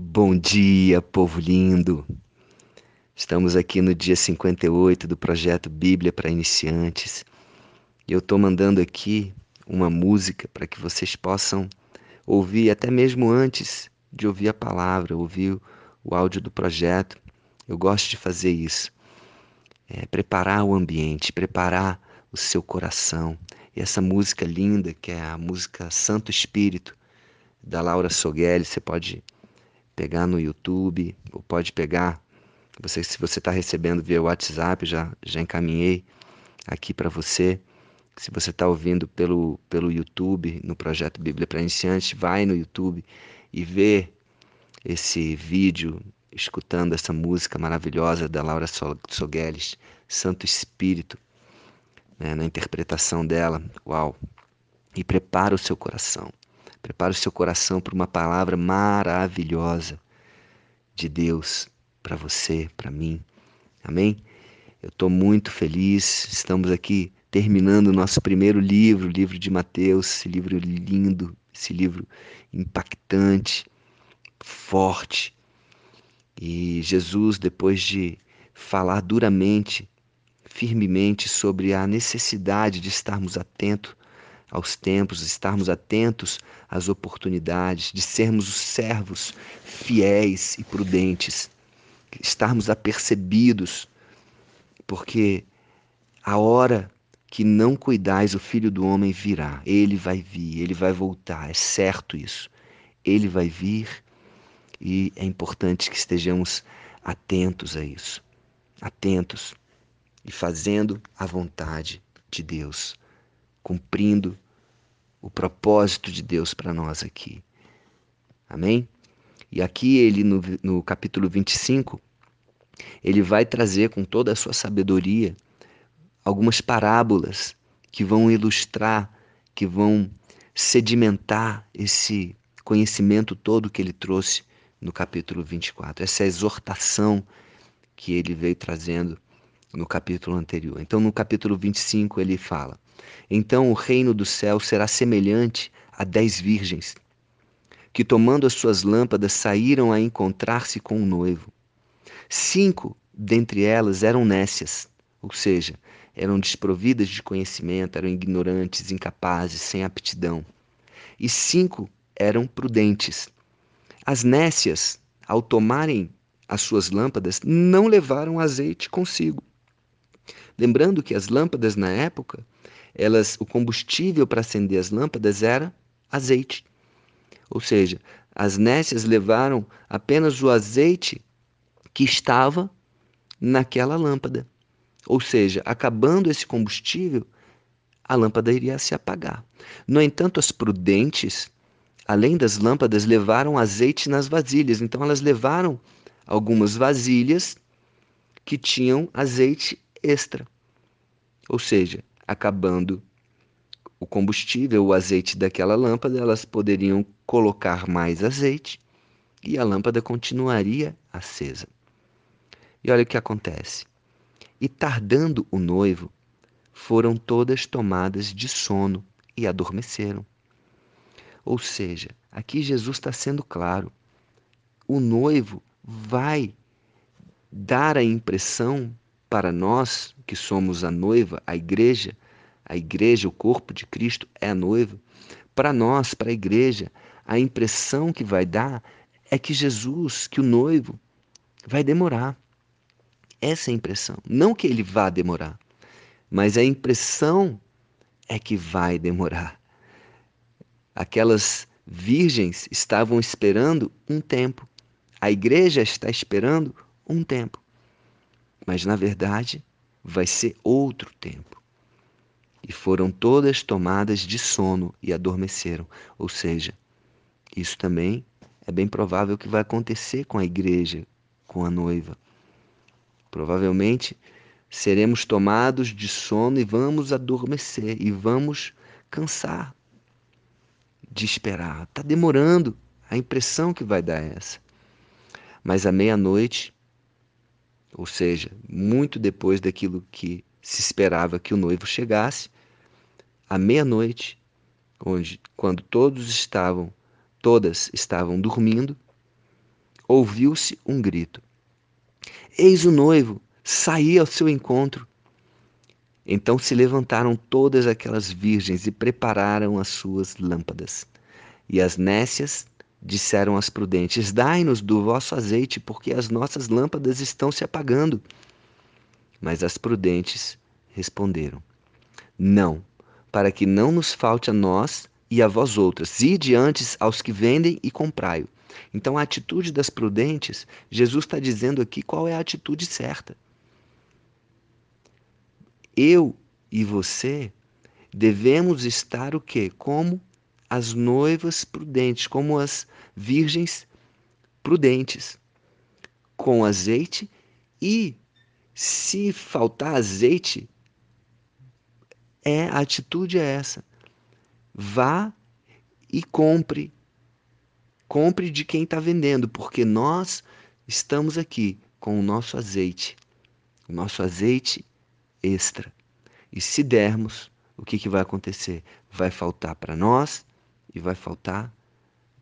Bom dia, povo lindo! Estamos aqui no dia 58 do projeto Bíblia para Iniciantes. E eu estou mandando aqui uma música para que vocês possam ouvir, até mesmo antes de ouvir a palavra, ouvir o áudio do projeto. Eu gosto de fazer isso. É, preparar o ambiente, preparar o seu coração. E essa música linda, que é a música Santo Espírito, da Laura Soghelli, você pode pegar no YouTube, ou pode pegar, você, se você está recebendo via WhatsApp, já, já encaminhei aqui para você. Se você está ouvindo pelo, pelo YouTube, no projeto Bíblia para Iniciantes, vai no YouTube e vê esse vídeo, escutando essa música maravilhosa da Laura Sogueles, Santo Espírito, né, na interpretação dela. Uau! E prepara o seu coração. Prepare o seu coração para uma palavra maravilhosa de Deus para você, para mim. Amém? Eu estou muito feliz. Estamos aqui terminando o nosso primeiro livro, o livro de Mateus, esse livro lindo, esse livro impactante, forte. E Jesus, depois de falar duramente, firmemente sobre a necessidade de estarmos atentos aos tempos, estarmos atentos às oportunidades, de sermos os servos fiéis e prudentes, estarmos apercebidos, porque a hora que não cuidais, o filho do homem virá. Ele vai vir, ele vai voltar, é certo isso. Ele vai vir e é importante que estejamos atentos a isso. Atentos e fazendo a vontade de Deus cumprindo o propósito de Deus para nós aqui. Amém? E aqui ele, no, no capítulo 25, ele vai trazer com toda a sua sabedoria algumas parábolas que vão ilustrar, que vão sedimentar esse conhecimento todo que ele trouxe no capítulo 24, essa exortação que ele veio trazendo no capítulo anterior. Então, no capítulo 25, ele fala: Então o reino do céu será semelhante a dez virgens, que tomando as suas lâmpadas saíram a encontrar-se com o noivo. Cinco dentre elas eram nécias, ou seja, eram desprovidas de conhecimento, eram ignorantes, incapazes, sem aptidão. E cinco eram prudentes. As nécias, ao tomarem as suas lâmpadas, não levaram azeite consigo. Lembrando que as lâmpadas na época, elas, o combustível para acender as lâmpadas era azeite. Ou seja, as nécias levaram apenas o azeite que estava naquela lâmpada. Ou seja, acabando esse combustível, a lâmpada iria se apagar. No entanto, as prudentes, além das lâmpadas, levaram azeite nas vasilhas. Então, elas levaram algumas vasilhas que tinham azeite extra. Ou seja, acabando o combustível, o azeite daquela lâmpada, elas poderiam colocar mais azeite e a lâmpada continuaria acesa. E olha o que acontece. E tardando o noivo, foram todas tomadas de sono e adormeceram. Ou seja, aqui Jesus está sendo claro. O noivo vai dar a impressão para nós que somos a noiva, a igreja, a igreja, o corpo de Cristo é a noiva, para nós, para a igreja, a impressão que vai dar é que Jesus, que o noivo, vai demorar. Essa é a impressão. Não que ele vá demorar, mas a impressão é que vai demorar. Aquelas virgens estavam esperando um tempo. A igreja está esperando um tempo mas na verdade vai ser outro tempo. E foram todas tomadas de sono e adormeceram. Ou seja, isso também é bem provável que vai acontecer com a igreja, com a noiva. Provavelmente seremos tomados de sono e vamos adormecer e vamos cansar de esperar. Está demorando. A impressão que vai dar é essa. Mas à meia-noite ou seja, muito depois daquilo que se esperava que o noivo chegasse, à meia-noite, onde quando todos estavam, todas estavam dormindo, ouviu-se um grito. Eis o noivo, saí ao seu encontro. Então se levantaram todas aquelas virgens e prepararam as suas lâmpadas. E as nécias disseram às prudentes: Dai-nos do vosso azeite, porque as nossas lâmpadas estão se apagando. Mas as prudentes responderam: Não, para que não nos falte a nós e a vós outras. Ide antes aos que vendem e comprai-o. Então, a atitude das prudentes, Jesus está dizendo aqui qual é a atitude certa. Eu e você devemos estar o quê? Como as noivas prudentes, como as virgens prudentes, com azeite e se faltar azeite, é a atitude é essa. Vá e compre. Compre de quem está vendendo, porque nós estamos aqui com o nosso azeite, o nosso azeite extra. E se dermos, o que, que vai acontecer? Vai faltar para nós e vai faltar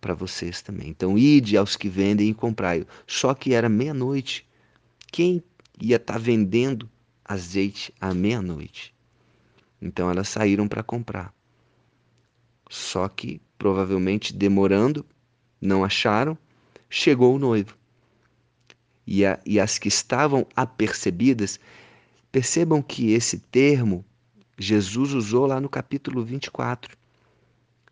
para vocês também. Então, ide aos que vendem e comprai. Só que era meia-noite. Quem ia estar tá vendendo azeite à meia-noite? Então, elas saíram para comprar. Só que, provavelmente, demorando, não acharam, chegou o noivo. E, a, e as que estavam apercebidas, percebam que esse termo Jesus usou lá no capítulo 24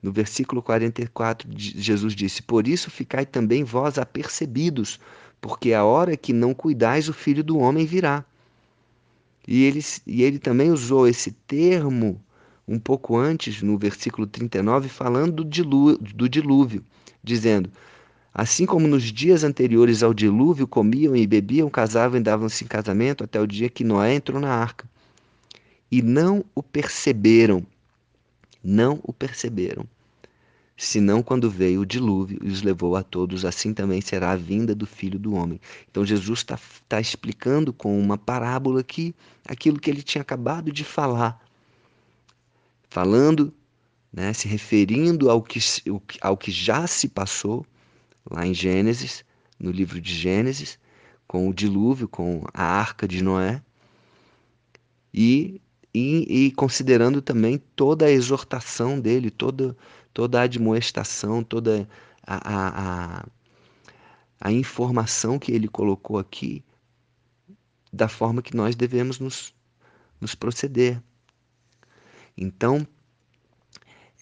no versículo 44, Jesus disse: Por isso ficai também vós apercebidos, porque a hora que não cuidais, o filho do homem virá. E ele, e ele também usou esse termo um pouco antes, no versículo 39, falando do dilúvio, do dilúvio dizendo: Assim como nos dias anteriores ao dilúvio, comiam e bebiam, casavam e davam-se em casamento, até o dia que Noé entrou na arca. E não o perceberam, não o perceberam. Senão, quando veio o dilúvio e os levou a todos, assim também será a vinda do Filho do Homem. Então, Jesus está tá explicando com uma parábola aqui aquilo que ele tinha acabado de falar. Falando, né, se referindo ao que, ao que já se passou lá em Gênesis, no livro de Gênesis, com o dilúvio, com a arca de Noé. E e, e, considerando também toda a exortação dele, toda, toda a admoestação, toda a, a, a, a informação que ele colocou aqui da forma que nós devemos nos, nos proceder. Então,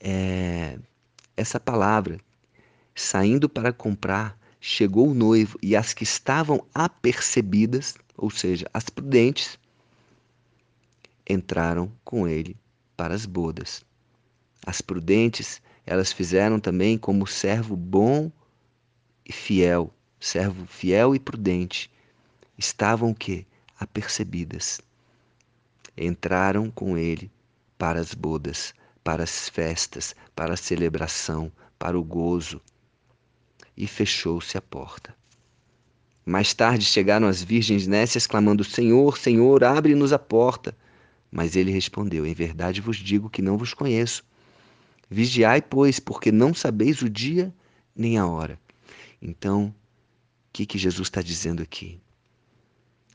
é, essa palavra, saindo para comprar, chegou o noivo e as que estavam apercebidas, ou seja, as prudentes, entraram com ele para as bodas. As prudentes, elas fizeram também como servo bom e fiel, servo fiel e prudente. Estavam o quê? Apercebidas. Entraram com ele para as bodas, para as festas, para a celebração, para o gozo. E fechou-se a porta. Mais tarde chegaram as virgens nécias clamando: Senhor, Senhor, abre-nos a porta. Mas ele respondeu: Em verdade vos digo que não vos conheço. Vigiai, pois, porque não sabeis o dia nem a hora. Então, o que, que Jesus está dizendo aqui?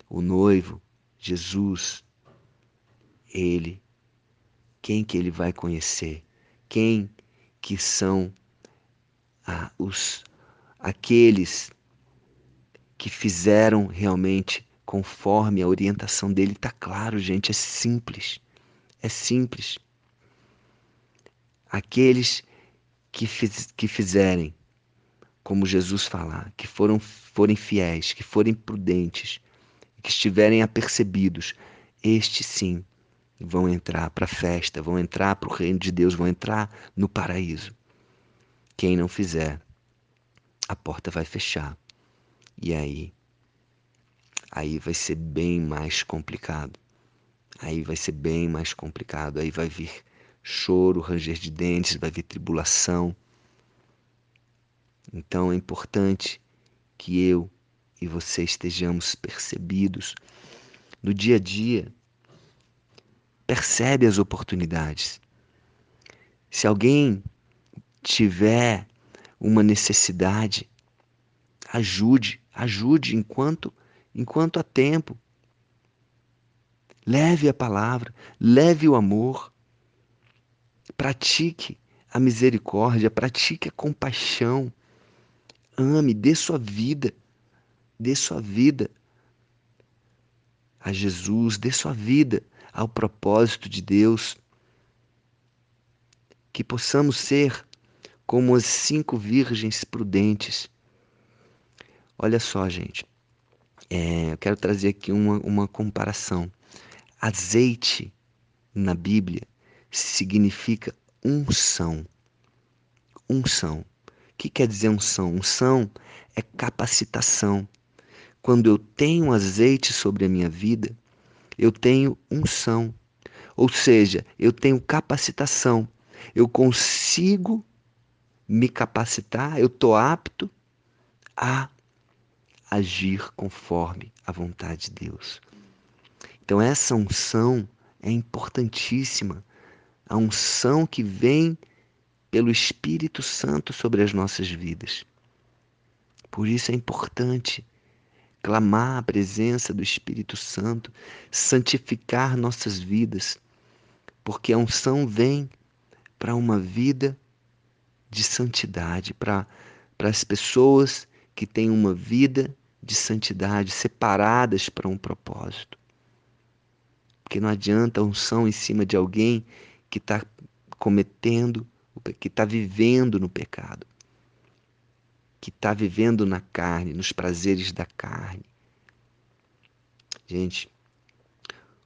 O noivo, Jesus, ele, quem que ele vai conhecer? Quem que são ah, os aqueles que fizeram realmente conforme a orientação dele. Tá claro, gente, é simples. É simples. Aqueles que, fiz, que fizerem como Jesus falar, que foram forem fiéis, que forem prudentes, que estiverem apercebidos, estes sim vão entrar para a festa, vão entrar para o reino de Deus, vão entrar no paraíso. Quem não fizer, a porta vai fechar. E aí aí vai ser bem mais complicado. Aí vai ser bem mais complicado. Aí vai vir choro, ranger de dentes, vai vir tribulação. Então é importante que eu e você estejamos percebidos no dia a dia. Percebe as oportunidades. Se alguém tiver uma necessidade, Ajude, ajude enquanto enquanto há tempo. Leve a palavra, leve o amor. Pratique a misericórdia, pratique a compaixão. Ame, dê sua vida, dê sua vida a Jesus, dê sua vida ao propósito de Deus. Que possamos ser como as cinco virgens prudentes. Olha só, gente, é, eu quero trazer aqui uma, uma comparação. Azeite na Bíblia significa unção. Unção. O que quer dizer unção? Unção é capacitação. Quando eu tenho azeite sobre a minha vida, eu tenho unção. Ou seja, eu tenho capacitação. Eu consigo me capacitar, eu estou apto a agir conforme a vontade de Deus. Então, essa unção é importantíssima. A unção que vem pelo Espírito Santo sobre as nossas vidas. Por isso é importante clamar a presença do Espírito Santo, santificar nossas vidas, porque a unção vem para uma vida de santidade, para as pessoas que têm uma vida de santidade, separadas para um propósito. Porque não adianta a unção em cima de alguém que está cometendo, que está vivendo no pecado que está vivendo na carne, nos prazeres da carne. Gente,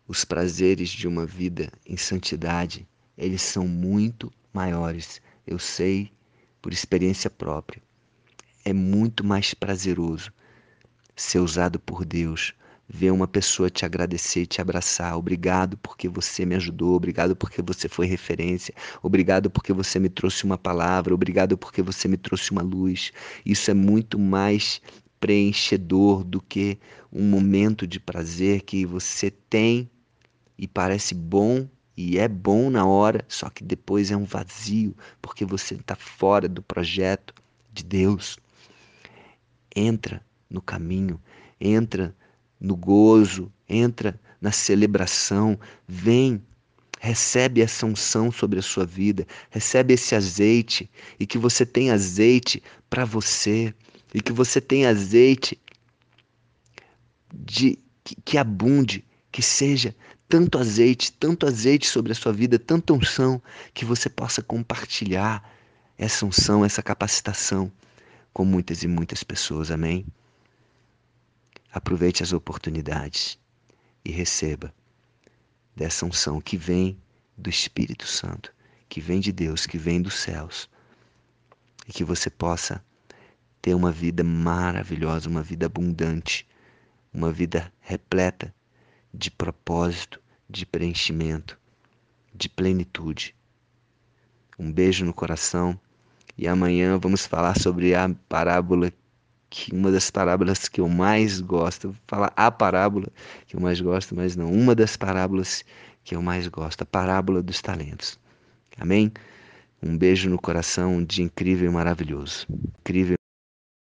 os prazeres de uma vida em santidade, eles são muito maiores. Eu sei por experiência própria. É muito mais prazeroso ser usado por Deus ver uma pessoa te agradecer, te abraçar. Obrigado porque você me ajudou, obrigado porque você foi referência, obrigado porque você me trouxe uma palavra, obrigado porque você me trouxe uma luz. Isso é muito mais preenchedor do que um momento de prazer que você tem e parece bom e é bom na hora, só que depois é um vazio porque você está fora do projeto de Deus. Entra no caminho, entra no gozo, entra na celebração, vem, recebe essa unção sobre a sua vida, recebe esse azeite e que você tenha azeite para você e que você tenha azeite de que, que abunde, que seja tanto azeite, tanto azeite sobre a sua vida, tanta unção que você possa compartilhar essa unção, essa capacitação com muitas e muitas pessoas. Amém. Aproveite as oportunidades e receba dessa unção que vem do Espírito Santo, que vem de Deus, que vem dos céus. E que você possa ter uma vida maravilhosa, uma vida abundante, uma vida repleta de propósito, de preenchimento, de plenitude. Um beijo no coração e amanhã vamos falar sobre a parábola que uma das parábolas que eu mais gosto, vou falar a parábola que eu mais gosto, mas não, uma das parábolas que eu mais gosto, a parábola dos talentos. Amém? Um beijo no coração, um dia incrível e maravilhoso. Incrível